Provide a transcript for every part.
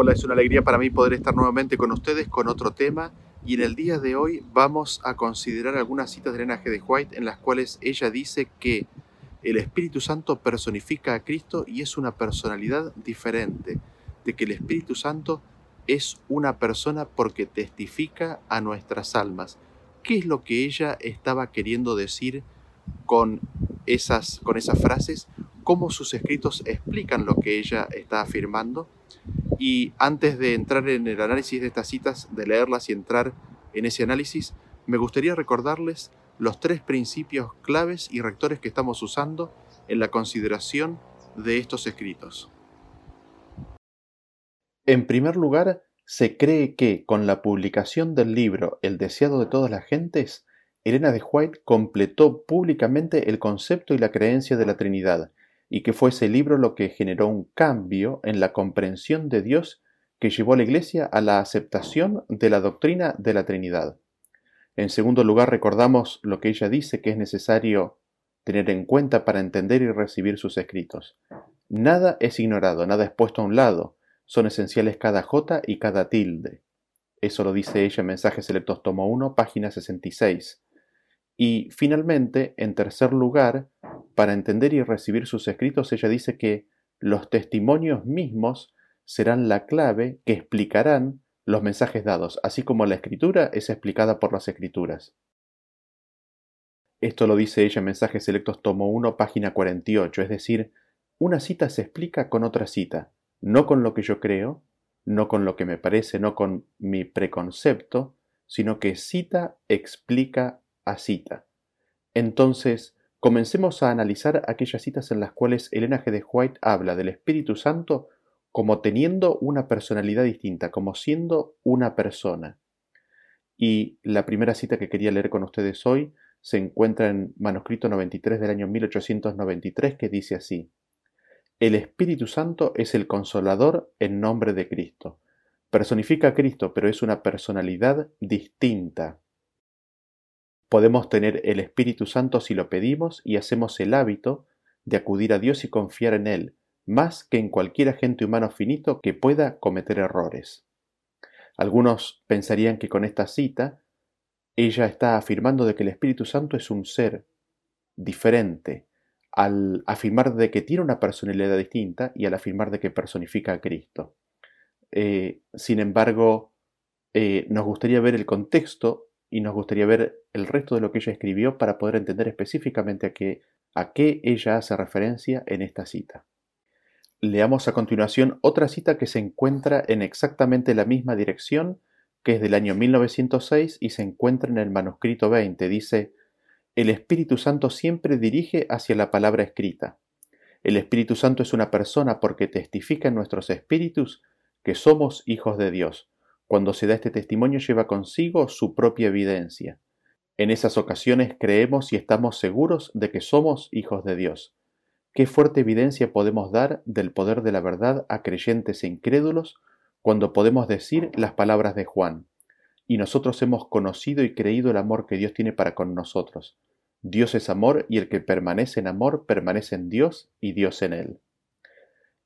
Hola, es una alegría para mí poder estar nuevamente con ustedes con otro tema y en el día de hoy vamos a considerar algunas citas de Elena G. de White en las cuales ella dice que el Espíritu Santo personifica a Cristo y es una personalidad diferente, de que el Espíritu Santo es una persona porque testifica a nuestras almas. ¿Qué es lo que ella estaba queriendo decir con esas, con esas frases? ¿Cómo sus escritos explican lo que ella está afirmando? Y antes de entrar en el análisis de estas citas, de leerlas y entrar en ese análisis, me gustaría recordarles los tres principios claves y rectores que estamos usando en la consideración de estos escritos. En primer lugar, se cree que con la publicación del libro El deseado de todas las gentes, Elena de White completó públicamente el concepto y la creencia de la Trinidad, y que fue ese libro lo que generó un cambio en la comprensión de Dios que llevó a la Iglesia a la aceptación de la doctrina de la Trinidad. En segundo lugar, recordamos lo que ella dice que es necesario tener en cuenta para entender y recibir sus escritos. Nada es ignorado, nada es puesto a un lado, son esenciales cada J y cada tilde. Eso lo dice ella en Mensajes Selectos Tomo 1, página 66. Y finalmente, en tercer lugar, para entender y recibir sus escritos, ella dice que los testimonios mismos serán la clave que explicarán los mensajes dados, así como la escritura es explicada por las escrituras. Esto lo dice ella en Mensajes Selectos Tomo 1, página 48, es decir, una cita se explica con otra cita, no con lo que yo creo, no con lo que me parece, no con mi preconcepto, sino que cita explica cita. Entonces, Comencemos a analizar aquellas citas en las cuales Elena G. de White habla del Espíritu Santo como teniendo una personalidad distinta, como siendo una persona. Y la primera cita que quería leer con ustedes hoy se encuentra en manuscrito 93 del año 1893 que dice así, El Espíritu Santo es el consolador en nombre de Cristo. Personifica a Cristo, pero es una personalidad distinta. Podemos tener el Espíritu Santo si lo pedimos y hacemos el hábito de acudir a Dios y confiar en Él, más que en cualquier agente humano finito que pueda cometer errores. Algunos pensarían que con esta cita ella está afirmando de que el Espíritu Santo es un ser diferente, al afirmar de que tiene una personalidad distinta y al afirmar de que personifica a Cristo. Eh, sin embargo, eh, nos gustaría ver el contexto y nos gustaría ver el resto de lo que ella escribió para poder entender específicamente a qué, a qué ella hace referencia en esta cita. Leamos a continuación otra cita que se encuentra en exactamente la misma dirección, que es del año 1906 y se encuentra en el manuscrito 20. Dice, El Espíritu Santo siempre dirige hacia la palabra escrita. El Espíritu Santo es una persona porque testifica en nuestros espíritus que somos hijos de Dios cuando se da este testimonio lleva consigo su propia evidencia. En esas ocasiones creemos y estamos seguros de que somos hijos de Dios. Qué fuerte evidencia podemos dar del poder de la verdad a creyentes e incrédulos cuando podemos decir las palabras de Juan. Y nosotros hemos conocido y creído el amor que Dios tiene para con nosotros. Dios es amor y el que permanece en amor permanece en Dios y Dios en él.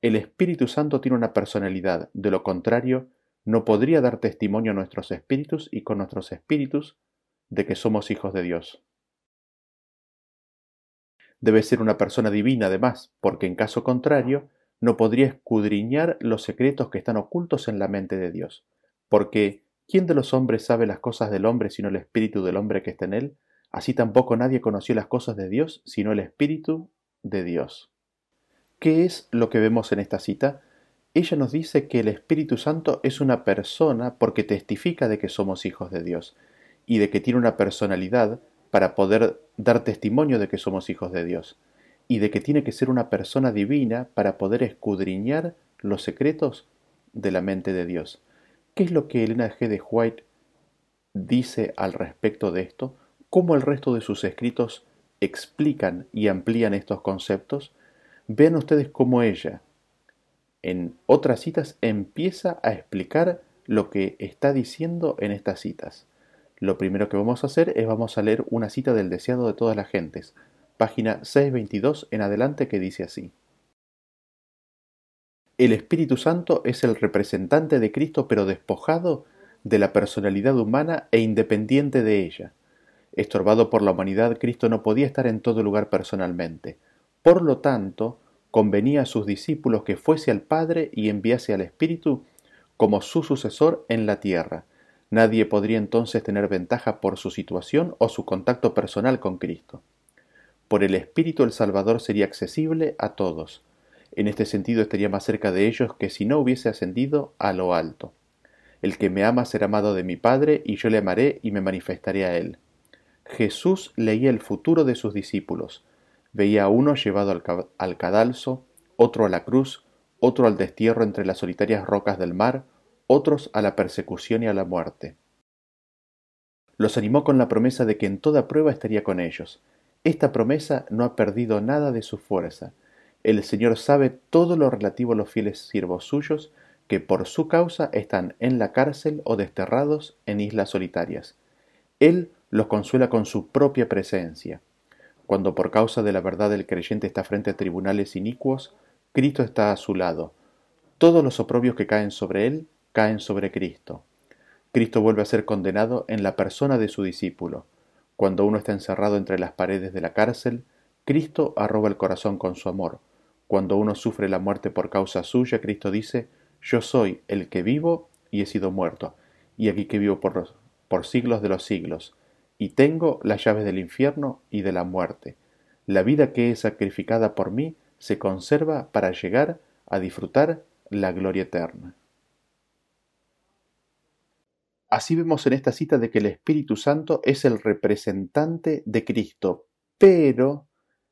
El Espíritu Santo tiene una personalidad, de lo contrario, no podría dar testimonio a nuestros espíritus y con nuestros espíritus de que somos hijos de Dios. Debe ser una persona divina además, porque en caso contrario no podría escudriñar los secretos que están ocultos en la mente de Dios, porque ¿quién de los hombres sabe las cosas del hombre sino el espíritu del hombre que está en él? Así tampoco nadie conoció las cosas de Dios sino el espíritu de Dios. ¿Qué es lo que vemos en esta cita? Ella nos dice que el Espíritu Santo es una persona porque testifica de que somos hijos de Dios y de que tiene una personalidad para poder dar testimonio de que somos hijos de Dios y de que tiene que ser una persona divina para poder escudriñar los secretos de la mente de Dios. ¿Qué es lo que Elena G. de White dice al respecto de esto? ¿Cómo el resto de sus escritos explican y amplían estos conceptos? Vean ustedes cómo ella, en otras citas empieza a explicar lo que está diciendo en estas citas. Lo primero que vamos a hacer es vamos a leer una cita del deseado de todas las gentes, página 622 en adelante que dice así. El Espíritu Santo es el representante de Cristo pero despojado de la personalidad humana e independiente de ella. Estorbado por la humanidad, Cristo no podía estar en todo lugar personalmente. Por lo tanto, convenía a sus discípulos que fuese al Padre y enviase al Espíritu como su sucesor en la tierra. Nadie podría entonces tener ventaja por su situación o su contacto personal con Cristo. Por el Espíritu el Salvador sería accesible a todos. En este sentido estaría más cerca de ellos que si no hubiese ascendido a lo alto. El que me ama será amado de mi Padre, y yo le amaré y me manifestaré a él. Jesús leía el futuro de sus discípulos. Veía a uno llevado al, cadalso, otro a la cruz, otro al destierro entre las solitarias rocas del mar, otros a la persecución y a la muerte. Los animó con la promesa de que en toda prueba estaría con ellos. Esta promesa no ha perdido nada de su fuerza. El Señor sabe todo lo relativo a los fieles siervos suyos que por su causa están en la cárcel o desterrados en islas solitarias. Él los consuela con su propia presencia. Cuando por causa de la verdad el creyente está frente a tribunales inicuos, Cristo está a su lado. Todos los oprobios que caen sobre él caen sobre Cristo. Cristo vuelve a ser condenado en la persona de su discípulo. Cuando uno está encerrado entre las paredes de la cárcel, Cristo arroba el corazón con su amor. Cuando uno sufre la muerte por causa suya, Cristo dice, yo soy el que vivo y he sido muerto, y aquí que vivo por, por siglos de los siglos, y tengo las llaves del infierno y de la muerte. La vida que es sacrificada por mí se conserva para llegar a disfrutar la gloria eterna. Así vemos en esta cita de que el Espíritu Santo es el representante de Cristo, pero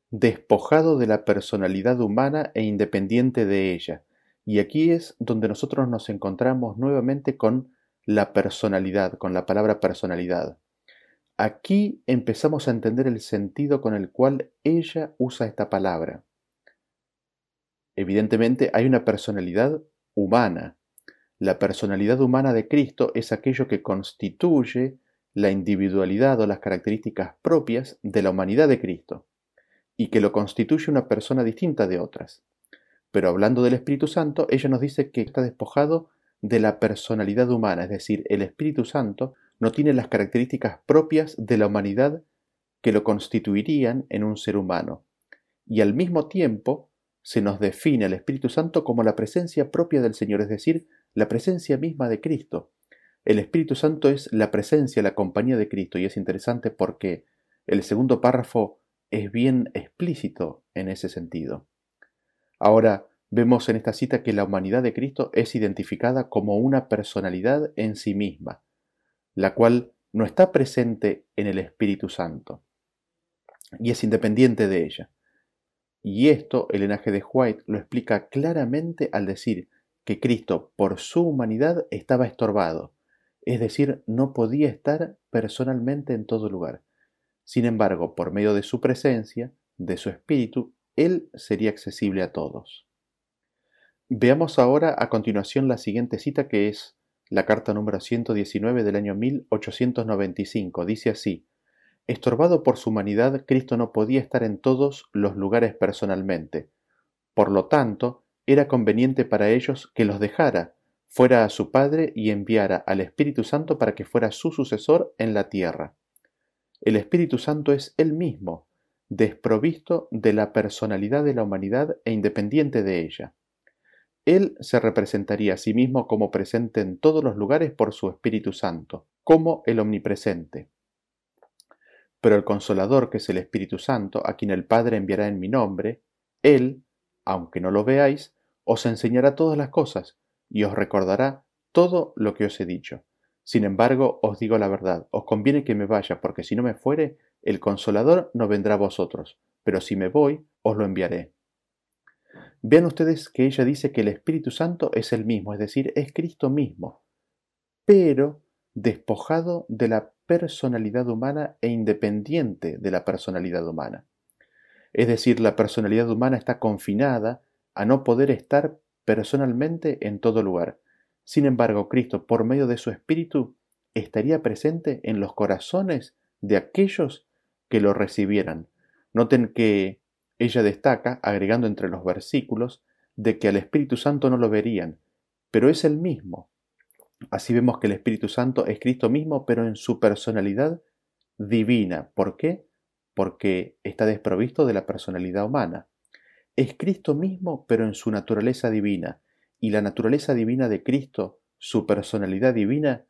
despojado de la personalidad humana e independiente de ella. Y aquí es donde nosotros nos encontramos nuevamente con la personalidad, con la palabra personalidad. Aquí empezamos a entender el sentido con el cual ella usa esta palabra. Evidentemente hay una personalidad humana. La personalidad humana de Cristo es aquello que constituye la individualidad o las características propias de la humanidad de Cristo y que lo constituye una persona distinta de otras. Pero hablando del Espíritu Santo, ella nos dice que está despojado de la personalidad humana, es decir, el Espíritu Santo no tiene las características propias de la humanidad que lo constituirían en un ser humano. Y al mismo tiempo se nos define al Espíritu Santo como la presencia propia del Señor, es decir, la presencia misma de Cristo. El Espíritu Santo es la presencia, la compañía de Cristo, y es interesante porque el segundo párrafo es bien explícito en ese sentido. Ahora, vemos en esta cita que la humanidad de Cristo es identificada como una personalidad en sí misma, la cual no está presente en el Espíritu Santo y es independiente de ella. Y esto el linaje de White lo explica claramente al decir que Cristo por su humanidad estaba estorbado, es decir, no podía estar personalmente en todo lugar. Sin embargo, por medio de su presencia, de su espíritu, él sería accesible a todos. Veamos ahora a continuación la siguiente cita que es la carta número 119 del año 1895. Dice así, Estorbado por su humanidad, Cristo no podía estar en todos los lugares personalmente. Por lo tanto, era conveniente para ellos que los dejara, fuera a su Padre y enviara al Espíritu Santo para que fuera su sucesor en la tierra. El Espíritu Santo es Él mismo, desprovisto de la personalidad de la humanidad e independiente de ella. Él se representaría a sí mismo como presente en todos los lugares por su Espíritu Santo, como el omnipresente. Pero el Consolador, que es el Espíritu Santo, a quien el Padre enviará en mi nombre, Él, aunque no lo veáis, os enseñará todas las cosas y os recordará todo lo que os he dicho. Sin embargo, os digo la verdad, os conviene que me vaya, porque si no me fuere, el consolador no vendrá a vosotros, pero si me voy, os lo enviaré. Vean ustedes que ella dice que el Espíritu Santo es el mismo, es decir, es Cristo mismo, pero despojado de la personalidad humana e independiente de la personalidad humana. Es decir, la personalidad humana está confinada a no poder estar personalmente en todo lugar. Sin embargo, Cristo, por medio de su Espíritu, estaría presente en los corazones de aquellos que lo recibieran. Noten que ella destaca, agregando entre los versículos, de que al Espíritu Santo no lo verían, pero es el mismo. Así vemos que el Espíritu Santo es Cristo mismo, pero en su personalidad divina. ¿Por qué? Porque está desprovisto de la personalidad humana. Es Cristo mismo, pero en su naturaleza divina. Y la naturaleza divina de Cristo, su personalidad divina,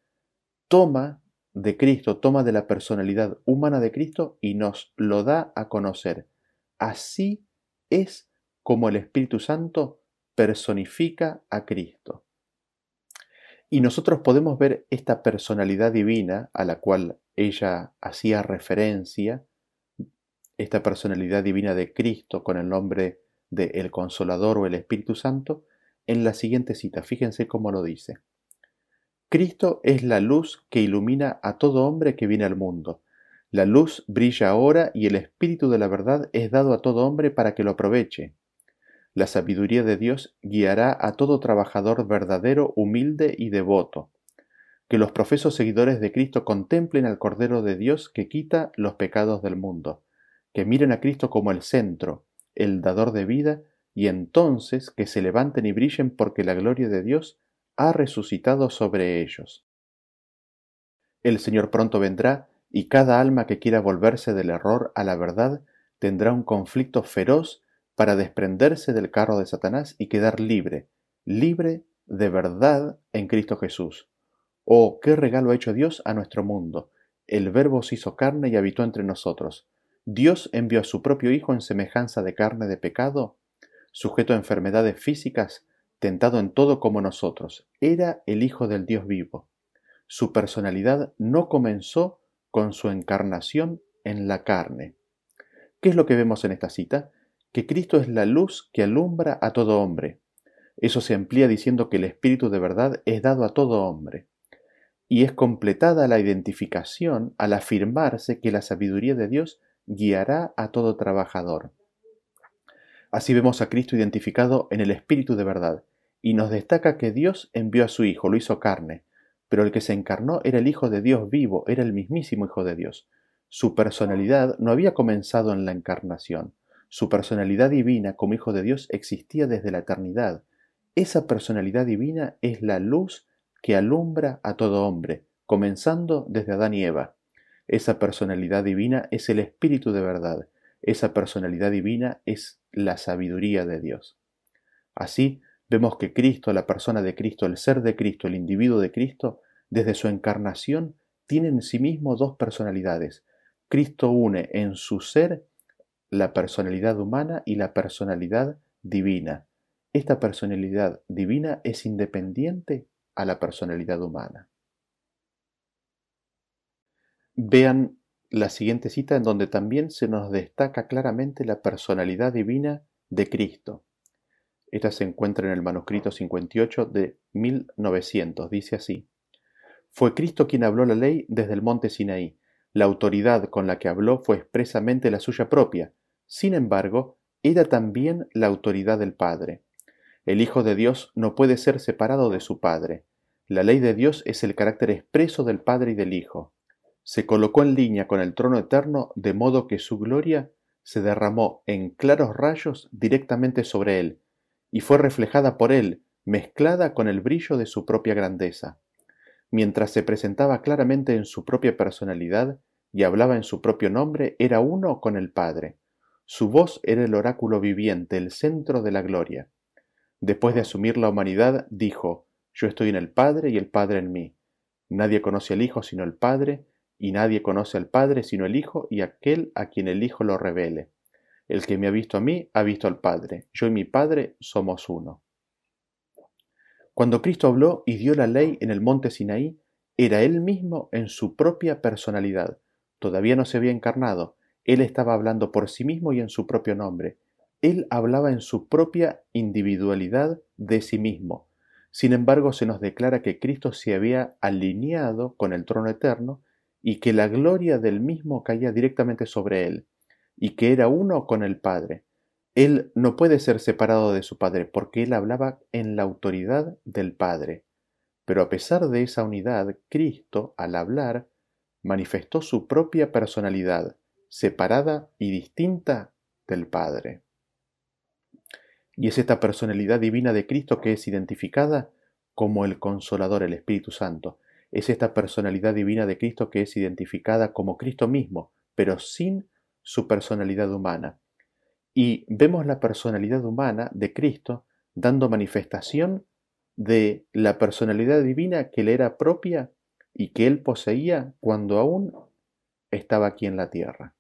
toma de Cristo, toma de la personalidad humana de Cristo y nos lo da a conocer. Así es como el Espíritu Santo personifica a Cristo. Y nosotros podemos ver esta personalidad divina a la cual ella hacía referencia, esta personalidad divina de Cristo con el nombre de el Consolador o el Espíritu Santo, en la siguiente cita. Fíjense cómo lo dice. Cristo es la luz que ilumina a todo hombre que viene al mundo. La luz brilla ahora y el Espíritu de la verdad es dado a todo hombre para que lo aproveche. La sabiduría de Dios guiará a todo trabajador verdadero, humilde y devoto. Que los profesos seguidores de Cristo contemplen al Cordero de Dios que quita los pecados del mundo. Que miren a Cristo como el centro, el dador de vida, y entonces que se levanten y brillen porque la gloria de Dios ha resucitado sobre ellos. El Señor pronto vendrá y cada alma que quiera volverse del error a la verdad tendrá un conflicto feroz para desprenderse del carro de Satanás y quedar libre, libre de verdad en Cristo Jesús. Oh, qué regalo ha hecho Dios a nuestro mundo. El Verbo se hizo carne y habitó entre nosotros. Dios envió a su propio Hijo en semejanza de carne de pecado, sujeto a enfermedades físicas, tentado en todo como nosotros. Era el Hijo del Dios vivo. Su personalidad no comenzó con su encarnación en la carne. ¿Qué es lo que vemos en esta cita? Que Cristo es la luz que alumbra a todo hombre. Eso se amplía diciendo que el Espíritu de verdad es dado a todo hombre. Y es completada la identificación al afirmarse que la sabiduría de Dios guiará a todo trabajador. Así vemos a Cristo identificado en el Espíritu de verdad, y nos destaca que Dios envió a su Hijo, lo hizo carne, pero el que se encarnó era el Hijo de Dios vivo, era el mismísimo Hijo de Dios. Su personalidad no había comenzado en la encarnación, su personalidad divina como Hijo de Dios existía desde la eternidad. Esa personalidad divina es la luz que alumbra a todo hombre, comenzando desde Adán y Eva. Esa personalidad divina es el Espíritu de verdad, esa personalidad divina es la sabiduría de Dios. Así, vemos que Cristo, la persona de Cristo, el ser de Cristo, el individuo de Cristo, desde su encarnación, tiene en sí mismo dos personalidades. Cristo une en su ser la personalidad humana y la personalidad divina. Esta personalidad divina es independiente a la personalidad humana. Vean la siguiente cita en donde también se nos destaca claramente la personalidad divina de Cristo. Esta se encuentra en el manuscrito 58 de 1900. Dice así. Fue Cristo quien habló la ley desde el monte Sinaí. La autoridad con la que habló fue expresamente la suya propia. Sin embargo, era también la autoridad del Padre. El Hijo de Dios no puede ser separado de su Padre. La ley de Dios es el carácter expreso del Padre y del Hijo. Se colocó en línea con el trono eterno de modo que su gloria se derramó en claros rayos directamente sobre él, y fue reflejada por él, mezclada con el brillo de su propia grandeza. Mientras se presentaba claramente en su propia personalidad y hablaba en su propio nombre, era uno con el Padre. Su voz era el oráculo viviente, el centro de la gloria. Después de asumir la humanidad, dijo, Yo estoy en el Padre y el Padre en mí. Nadie conoce al Hijo sino el Padre, y nadie conoce al Padre sino el Hijo y aquel a quien el Hijo lo revele. El que me ha visto a mí, ha visto al Padre. Yo y mi Padre somos uno. Cuando Cristo habló y dio la ley en el monte Sinaí, era Él mismo en su propia personalidad. Todavía no se había encarnado. Él estaba hablando por sí mismo y en su propio nombre. Él hablaba en su propia individualidad de sí mismo. Sin embargo, se nos declara que Cristo se había alineado con el trono eterno y que la gloria del mismo caía directamente sobre él y que era uno con el Padre. Él no puede ser separado de su Padre porque él hablaba en la autoridad del Padre. Pero a pesar de esa unidad, Cristo, al hablar, manifestó su propia personalidad, separada y distinta del Padre. Y es esta personalidad divina de Cristo que es identificada como el Consolador, el Espíritu Santo. Es esta personalidad divina de Cristo que es identificada como Cristo mismo, pero sin su personalidad humana. Y vemos la personalidad humana de Cristo dando manifestación de la personalidad divina que le era propia y que él poseía cuando aún estaba aquí en la tierra.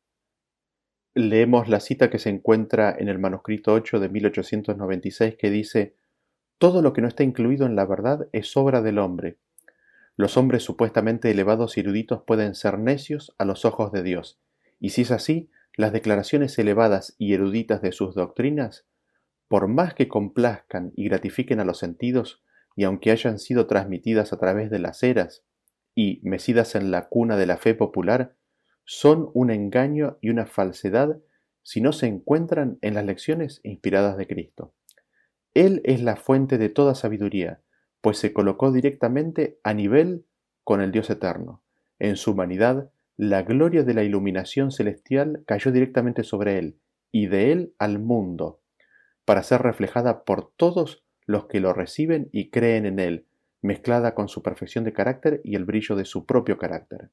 Leemos la cita que se encuentra en el manuscrito 8 de 1896 que dice, Todo lo que no está incluido en la verdad es obra del hombre. Los hombres supuestamente elevados y eruditos pueden ser necios a los ojos de Dios, y si es así, las declaraciones elevadas y eruditas de sus doctrinas, por más que complazcan y gratifiquen a los sentidos, y aunque hayan sido transmitidas a través de las eras y mecidas en la cuna de la fe popular, son un engaño y una falsedad si no se encuentran en las lecciones inspiradas de Cristo. Él es la fuente de toda sabiduría, pues se colocó directamente a nivel con el Dios eterno. En su humanidad, la gloria de la iluminación celestial cayó directamente sobre él, y de él al mundo, para ser reflejada por todos los que lo reciben y creen en él, mezclada con su perfección de carácter y el brillo de su propio carácter.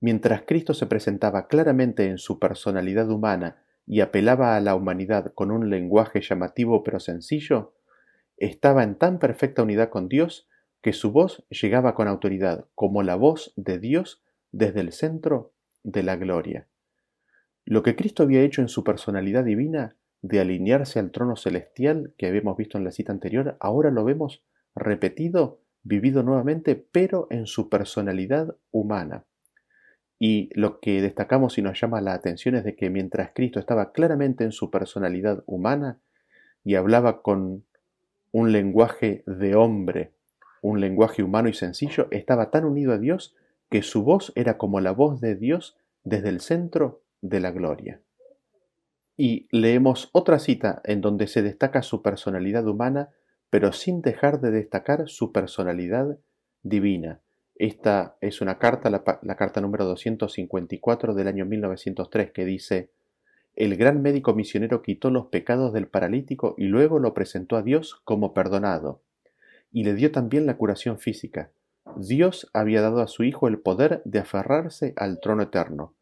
Mientras Cristo se presentaba claramente en su personalidad humana y apelaba a la humanidad con un lenguaje llamativo pero sencillo, estaba en tan perfecta unidad con Dios que su voz llegaba con autoridad, como la voz de Dios desde el centro de la gloria. Lo que Cristo había hecho en su personalidad divina, de alinearse al trono celestial que habíamos visto en la cita anterior, ahora lo vemos repetido, vivido nuevamente, pero en su personalidad humana. Y lo que destacamos y nos llama la atención es de que mientras Cristo estaba claramente en su personalidad humana y hablaba con un lenguaje de hombre, un lenguaje humano y sencillo, estaba tan unido a Dios que su voz era como la voz de Dios desde el centro de la gloria. Y leemos otra cita en donde se destaca su personalidad humana, pero sin dejar de destacar su personalidad divina. Esta es una carta, la, carta número 254 del año 1903, que dice, El gran médico misionero quitó los pecados del paralítico y luego lo presentó a Dios como perdonado, y le dio también la curación física. Dios había dado a su Hijo el poder de aferrarse al trono eterno.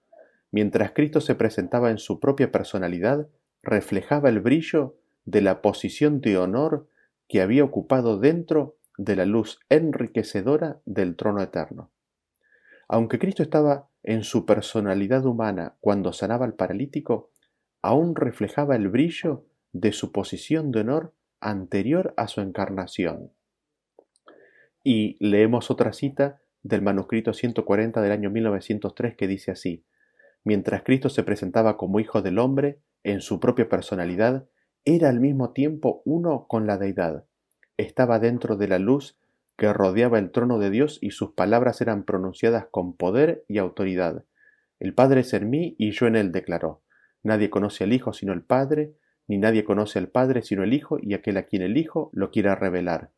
Mientras Cristo se presentaba en su propia personalidad, reflejaba el brillo de la posición de honor que había ocupado dentro de la luz enriquecedora del trono eterno. Aunque Cristo estaba en su personalidad humana cuando sanaba al paralítico, aún reflejaba el brillo de su posición de honor anterior a su encarnación. Y leemos otra cita del manuscrito 140 del año 1903 que dice así, Mientras Cristo se presentaba como Hijo del Hombre, en su propia personalidad, era al mismo tiempo uno con la deidad estaba dentro de la luz que rodeaba el trono de Dios y sus palabras eran pronunciadas con poder y autoridad. El Padre es en mí y yo en él, declaró. Nadie conoce al Hijo sino el Padre, ni nadie conoce al Padre sino el Hijo y aquel a quien el Hijo lo quiera revelar.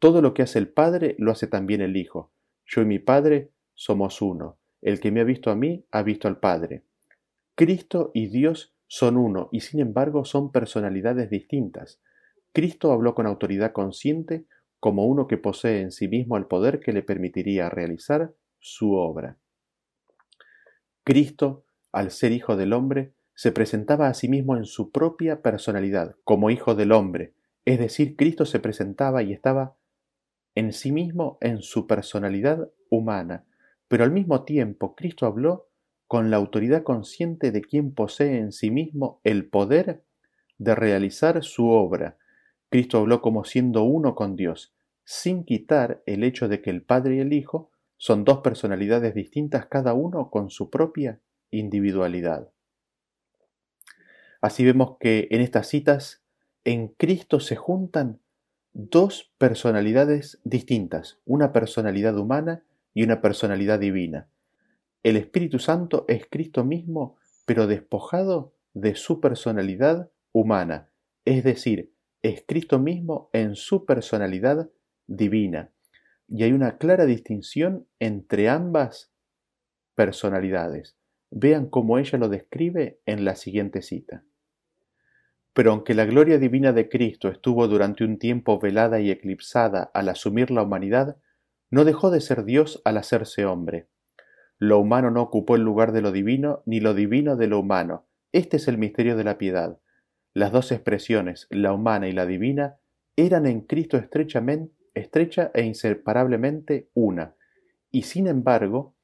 Todo lo que hace el Padre lo hace también el Hijo. Yo y mi Padre somos uno. El que me ha visto a mí ha visto al Padre. Cristo y Dios son uno y sin embargo son personalidades distintas. Cristo habló con autoridad consciente como uno que posee en sí mismo el poder que le permitiría realizar su obra. Cristo, al ser hijo del hombre, se presentaba a sí mismo en su propia personalidad, como hijo del hombre, es decir, Cristo se presentaba y estaba en sí mismo en su personalidad humana, pero al mismo tiempo Cristo habló con la autoridad consciente de quien posee en sí mismo el poder de realizar su obra, Cristo habló como siendo uno con Dios, sin quitar el hecho de que el Padre y el Hijo son dos personalidades distintas, cada uno con su propia individualidad. Así vemos que en estas citas, en Cristo se juntan dos personalidades distintas, una personalidad humana y una personalidad divina. El Espíritu Santo es Cristo mismo, pero despojado de su personalidad humana, es decir, es Cristo mismo en su personalidad divina. Y hay una clara distinción entre ambas personalidades. Vean cómo ella lo describe en la siguiente cita. Pero aunque la gloria divina de Cristo estuvo durante un tiempo velada y eclipsada al asumir la humanidad, no dejó de ser Dios al hacerse hombre. Lo humano no ocupó el lugar de lo divino, ni lo divino de lo humano. Este es el misterio de la piedad. Las dos expresiones, la humana y la divina, eran en Cristo estrechamente, estrecha e inseparablemente una, y sin embargo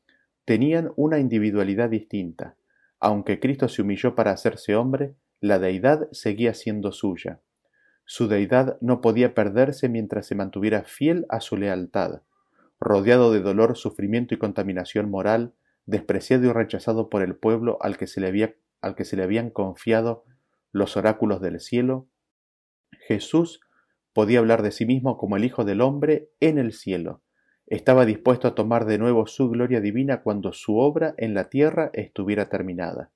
tenían una individualidad distinta. Aunque Cristo se humilló para hacerse hombre, la deidad seguía siendo suya. Su deidad no podía perderse mientras se mantuviera fiel a su lealtad. Rodeado de dolor, sufrimiento y contaminación moral, despreciado y rechazado por el pueblo al que se le, había, al que se le habían confiado los oráculos del cielo, Jesús podía hablar de sí mismo como el Hijo del Hombre en el cielo. Estaba dispuesto a tomar de nuevo su gloria divina cuando su obra en la tierra estuviera terminada.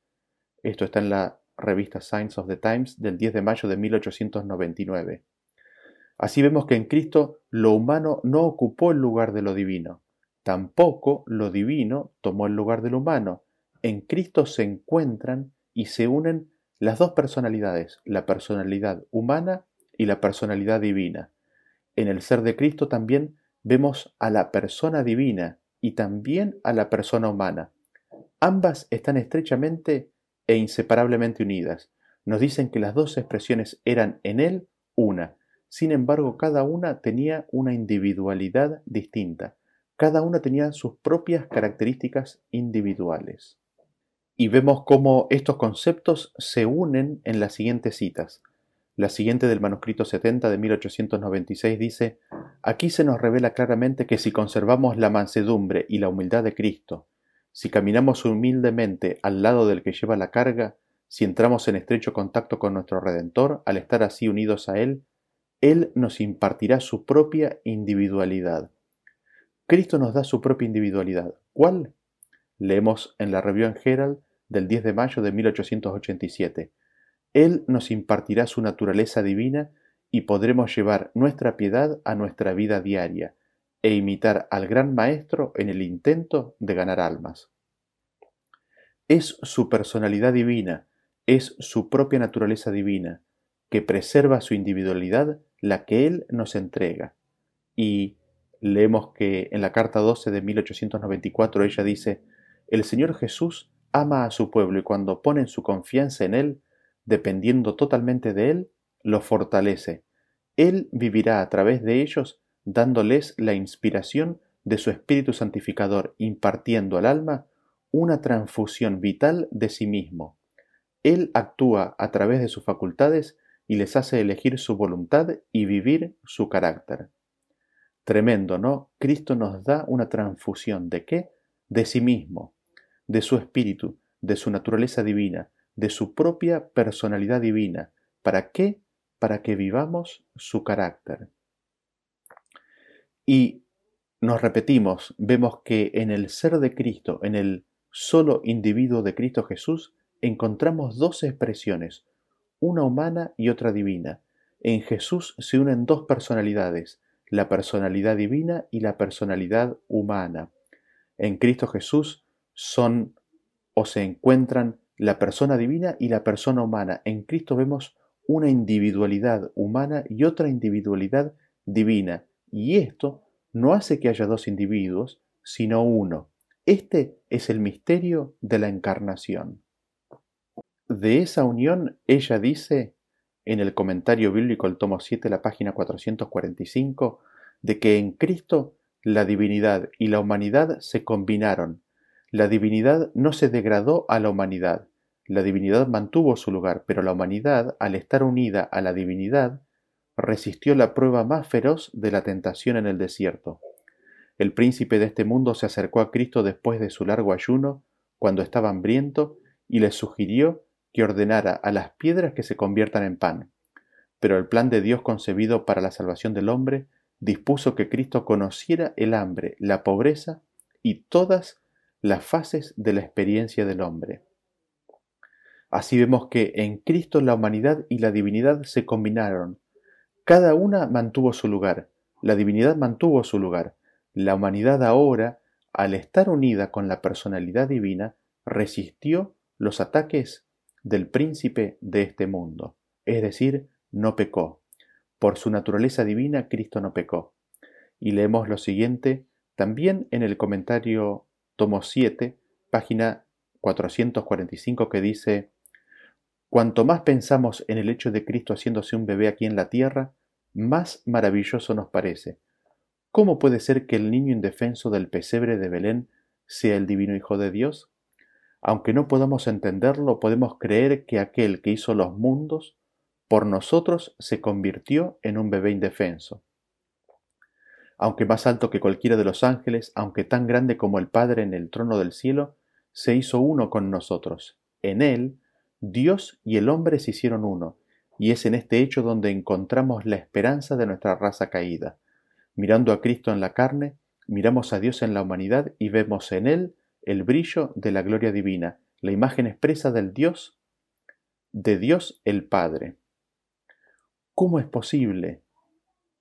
Esto está en la revista Signs of the Times del 10 de mayo de 1899. Así vemos que en Cristo lo humano no ocupó el lugar de lo divino, tampoco lo divino tomó el lugar de lo humano. En Cristo se encuentran y se unen las dos personalidades, la personalidad humana y la personalidad divina. En el ser de Cristo también vemos a la persona divina y también a la persona humana. Ambas están estrechamente e inseparablemente unidas. Nos dicen que las dos expresiones eran en Él una. Sin embargo, cada una tenía una individualidad distinta. Cada una tenía sus propias características individuales. Y vemos cómo estos conceptos se unen en las siguientes citas. La siguiente del manuscrito 70 de 1896 dice, Aquí se nos revela claramente que si conservamos la mansedumbre y la humildad de Cristo, si caminamos humildemente al lado del que lleva la carga, si entramos en estrecho contacto con nuestro Redentor, al estar así unidos a Él, Él nos impartirá su propia individualidad. Cristo nos da su propia individualidad. ¿Cuál? Leemos en la Review Herald del 10 de mayo de 1887. Él nos impartirá su naturaleza divina y podremos llevar nuestra piedad a nuestra vida diaria, e imitar al gran Maestro en el intento de ganar almas. Es su personalidad divina, es su propia naturaleza divina, que preserva su individualidad, la que Él nos entrega. Y leemos que en la carta 12 de 1894 ella dice, El Señor Jesús ama a su pueblo y cuando ponen su confianza en Él, dependiendo totalmente de Él, lo fortalece. Él vivirá a través de ellos dándoles la inspiración de su Espíritu Santificador, impartiendo al alma una transfusión vital de sí mismo. Él actúa a través de sus facultades y les hace elegir su voluntad y vivir su carácter. Tremendo, ¿no? Cristo nos da una transfusión de qué? De sí mismo, de su espíritu, de su naturaleza divina, de su propia personalidad divina. ¿Para qué? Para que vivamos su carácter. Y nos repetimos, vemos que en el ser de Cristo, en el solo individuo de Cristo Jesús, encontramos dos expresiones, una humana y otra divina. En Jesús se unen dos personalidades, la personalidad divina y la personalidad humana. En Cristo Jesús son o se encuentran la persona divina y la persona humana. En Cristo vemos una individualidad humana y otra individualidad divina. Y esto no hace que haya dos individuos, sino uno. Este es el misterio de la encarnación. De esa unión ella dice, en el comentario bíblico el tomo 7, la página 445, de que en Cristo la divinidad y la humanidad se combinaron. La divinidad no se degradó a la humanidad. La divinidad mantuvo su lugar, pero la humanidad, al estar unida a la divinidad, resistió la prueba más feroz de la tentación en el desierto. El príncipe de este mundo se acercó a Cristo después de su largo ayuno, cuando estaba hambriento, y le sugirió que ordenara a las piedras que se conviertan en pan. Pero el plan de Dios concebido para la salvación del hombre dispuso que Cristo conociera el hambre, la pobreza y todas las fases de la experiencia del hombre. Así vemos que en Cristo la humanidad y la divinidad se combinaron, cada una mantuvo su lugar, la divinidad mantuvo su lugar, la humanidad ahora, al estar unida con la personalidad divina, resistió los ataques del príncipe de este mundo. es decir, no pecó. Por su naturaleza divina, Cristo no pecó. Y leemos lo siguiente también en el comentario tomo 7, página 445, que dice, Cuanto más pensamos en el hecho de Cristo haciéndose un bebé aquí en la tierra, más maravilloso nos parece. ¿Cómo puede ser que el niño indefenso del pesebre de Belén sea el divino Hijo de Dios? Aunque no podamos entenderlo, podemos creer que aquel que hizo los mundos, por nosotros se convirtió en un bebé indefenso. Aunque más alto que cualquiera de los ángeles, aunque tan grande como el Padre en el trono del cielo, se hizo uno con nosotros. En él, Dios y el hombre se hicieron uno, y es en este hecho donde encontramos la esperanza de nuestra raza caída. Mirando a Cristo en la carne, miramos a Dios en la humanidad y vemos en él el brillo de la gloria divina, la imagen expresa del Dios, de Dios el Padre. ¿Cómo es posible?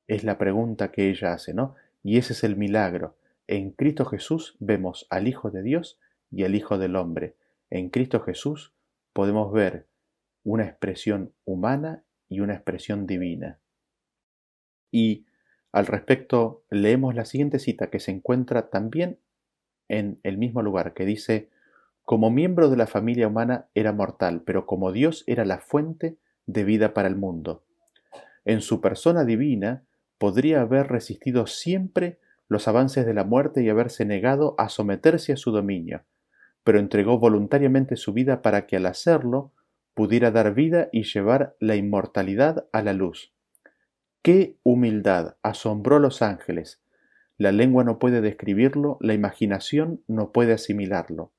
Es la pregunta que ella hace, ¿no? Y ese es el milagro. En Cristo Jesús vemos al Hijo de Dios y al Hijo del Hombre. En Cristo Jesús podemos ver una expresión humana y una expresión divina. Y al respecto leemos la siguiente cita que se encuentra también en el mismo lugar, que dice, como miembro de la familia humana era mortal, pero como Dios era la fuente de vida para el mundo. En su persona divina podría haber resistido siempre los avances de la muerte y haberse negado a someterse a su dominio, pero entregó voluntariamente su vida para que al hacerlo pudiera dar vida y llevar la inmortalidad a la luz. ¡Qué humildad! asombró a los ángeles, la lengua no puede describirlo, la imaginación no puede asimilarlo.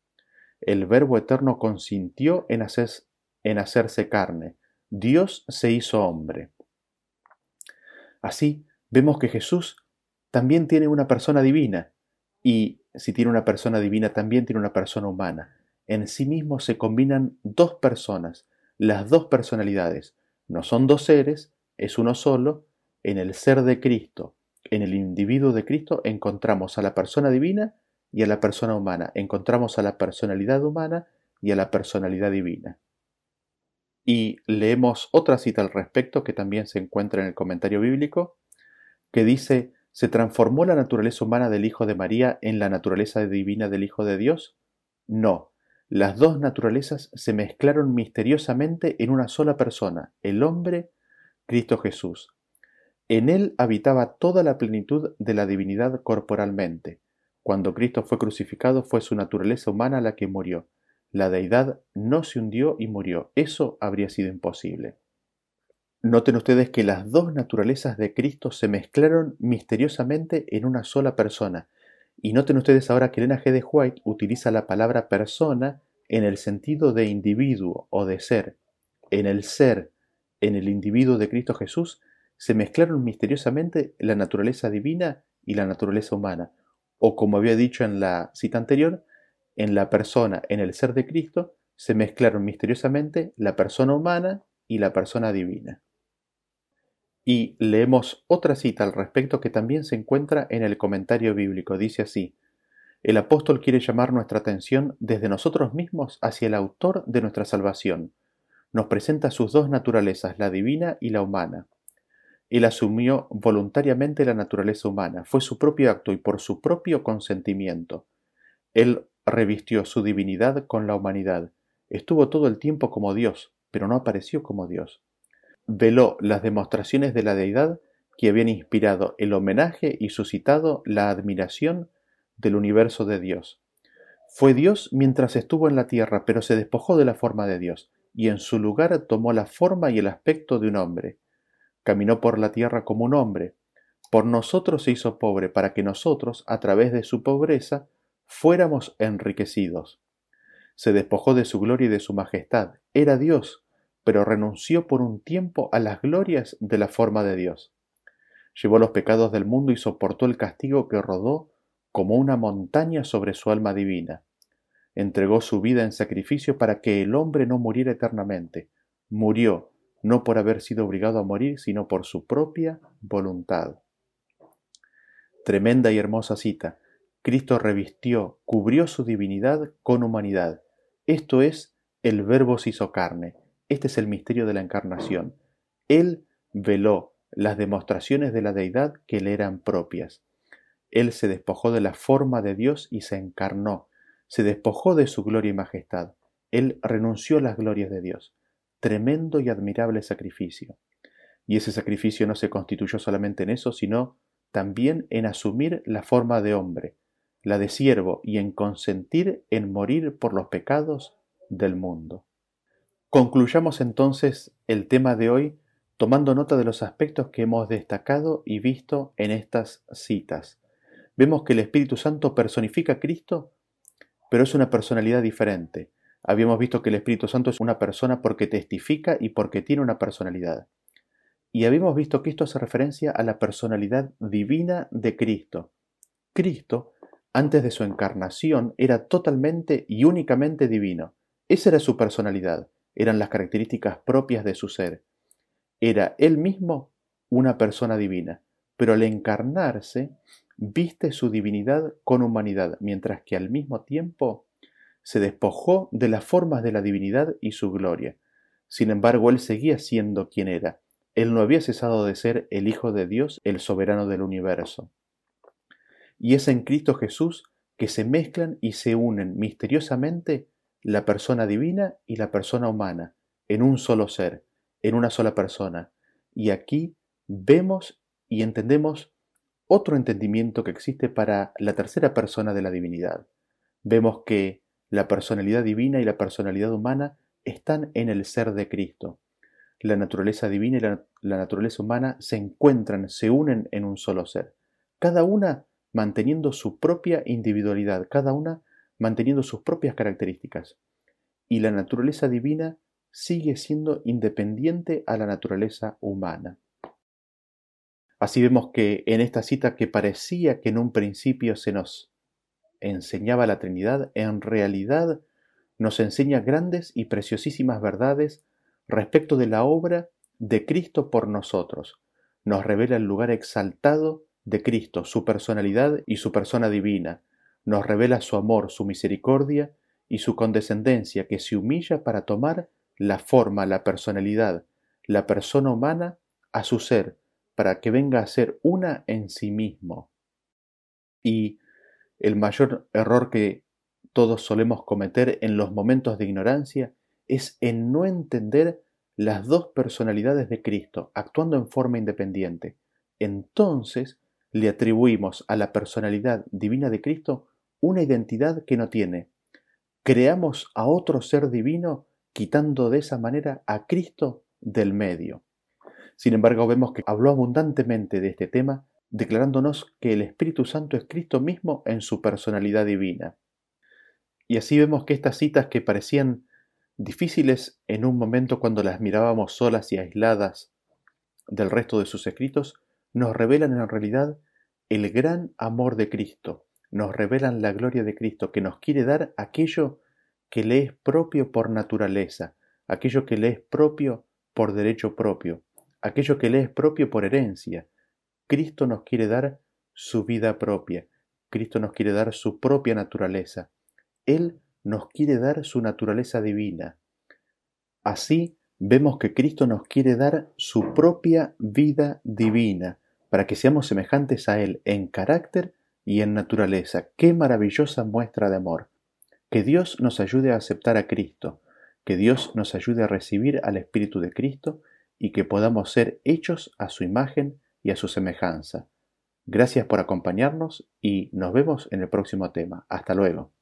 El Verbo Eterno consintió en, en hacerse carne. Dios se hizo hombre. Así, vemos que Jesús también tiene una persona divina, y si tiene una persona divina, también tiene una persona humana. En sí mismo se combinan dos personas, las dos personalidades. No son dos seres, es uno solo, en el ser de Cristo, en el individuo de Cristo encontramos a la persona divina y a la persona humana, encontramos a la personalidad humana y a la personalidad divina. Y leemos otra cita al respecto que también se encuentra en el comentario bíblico, que dice, ¿se transformó la naturaleza humana del Hijo de María en la naturaleza divina del Hijo de Dios? No, las dos naturalezas se mezclaron misteriosamente en una sola persona, el hombre, Cristo Jesús. En él habitaba toda la plenitud de la divinidad corporalmente. Cuando Cristo fue crucificado fue su naturaleza humana la que murió. La deidad no se hundió y murió. Eso habría sido imposible. Noten ustedes que las dos naturalezas de Cristo se mezclaron misteriosamente en una sola persona. Y noten ustedes ahora que Elena G. de White utiliza la palabra persona en el sentido de individuo o de ser. En el ser, en el individuo de Cristo Jesús, se mezclaron misteriosamente la naturaleza divina y la naturaleza humana, o como había dicho en la cita anterior, en la persona, en el ser de Cristo, se mezclaron misteriosamente la persona humana y la persona divina. Y leemos otra cita al respecto que también se encuentra en el comentario bíblico. Dice así, el apóstol quiere llamar nuestra atención desde nosotros mismos hacia el autor de nuestra salvación. Nos presenta sus dos naturalezas, la divina y la humana. Él asumió voluntariamente la naturaleza humana, fue su propio acto y por su propio consentimiento. Él revistió su divinidad con la humanidad, estuvo todo el tiempo como Dios, pero no apareció como Dios. Veló las demostraciones de la deidad que habían inspirado el homenaje y suscitado la admiración del universo de Dios. Fue Dios mientras estuvo en la tierra, pero se despojó de la forma de Dios, y en su lugar tomó la forma y el aspecto de un hombre caminó por la tierra como un hombre, por nosotros se hizo pobre para que nosotros, a través de su pobreza, fuéramos enriquecidos. Se despojó de su gloria y de su majestad, era Dios, pero renunció por un tiempo a las glorias de la forma de Dios. Llevó los pecados del mundo y soportó el castigo que rodó como una montaña sobre su alma divina. Entregó su vida en sacrificio para que el hombre no muriera eternamente. Murió, no por haber sido obligado a morir, sino por su propia voluntad. Tremenda y hermosa cita. Cristo revistió, cubrió su divinidad con humanidad. Esto es, el Verbo se hizo carne. Este es el misterio de la encarnación. Él veló las demostraciones de la deidad que le eran propias. Él se despojó de la forma de Dios y se encarnó, se despojó de su gloria y majestad. Él renunció a las glorias de Dios. Tremendo y admirable sacrificio. Y ese sacrificio no se constituyó solamente en eso, sino también en asumir la forma de hombre, la de siervo, y en consentir en morir por los pecados del mundo. Concluyamos entonces el tema de hoy tomando nota de los aspectos que hemos destacado y visto en estas citas. Vemos que el Espíritu Santo personifica a Cristo, pero es una personalidad diferente. Habíamos visto que el Espíritu Santo es una persona porque testifica y porque tiene una personalidad. Y habíamos visto que esto hace referencia a la personalidad divina de Cristo. Cristo, antes de su encarnación, era totalmente y únicamente divino. Esa era su personalidad, eran las características propias de su ser. Era él mismo una persona divina, pero al encarnarse viste su divinidad con humanidad, mientras que al mismo tiempo se despojó de las formas de la divinidad y su gloria. Sin embargo, él seguía siendo quien era. Él no había cesado de ser el Hijo de Dios, el soberano del universo. Y es en Cristo Jesús que se mezclan y se unen misteriosamente la persona divina y la persona humana en un solo ser, en una sola persona. Y aquí vemos y entendemos otro entendimiento que existe para la tercera persona de la divinidad. Vemos que la personalidad divina y la personalidad humana están en el ser de Cristo. La naturaleza divina y la, naturaleza humana se encuentran, se unen en un solo ser, cada una manteniendo su propia individualidad, cada una manteniendo sus propias características. Y la naturaleza divina sigue siendo independiente a la naturaleza humana. Así vemos que en esta cita que parecía que en un principio se nos enseñaba la Trinidad, en realidad nos enseña grandes y preciosísimas verdades respecto de la obra de Cristo por nosotros. Nos revela el lugar exaltado de Cristo, su personalidad y su persona divina. Nos revela su amor, su misericordia y su condescendencia que se humilla para tomar la forma, la personalidad, la persona humana a su ser, para que venga a ser una en sí mismo. Y el mayor error que todos solemos cometer en los momentos de ignorancia es en no entender las dos personalidades de Cristo actuando en forma independiente. Entonces le atribuimos a la personalidad divina de Cristo una identidad que no tiene. Creamos a otro ser divino quitando de esa manera a Cristo del medio. Sin embargo, vemos que habló abundantemente de este tema, declarándonos que el Espíritu Santo es Cristo mismo en su personalidad divina. Y así vemos que estas citas que parecían difíciles en un momento cuando las mirábamos solas y aisladas del resto de sus escritos, nos revelan en realidad el gran amor de Cristo, nos revelan la gloria de Cristo que nos quiere dar aquello que le es propio por naturaleza, aquello que le es propio por derecho propio, aquello que le es propio por herencia. Cristo nos quiere dar su vida propia, Cristo nos quiere dar su propia naturaleza. Él nos quiere dar su naturaleza divina. Así vemos que Cristo nos quiere dar su propia vida divina, para que seamos semejantes a Él en carácter y en naturaleza. Qué maravillosa muestra de amor. Que Dios nos ayude a aceptar a Cristo, que Dios nos ayude a recibir al Espíritu de Cristo y que podamos ser hechos a su imagen y a su semejanza. Gracias por acompañarnos y nos vemos en el próximo tema. Hasta luego.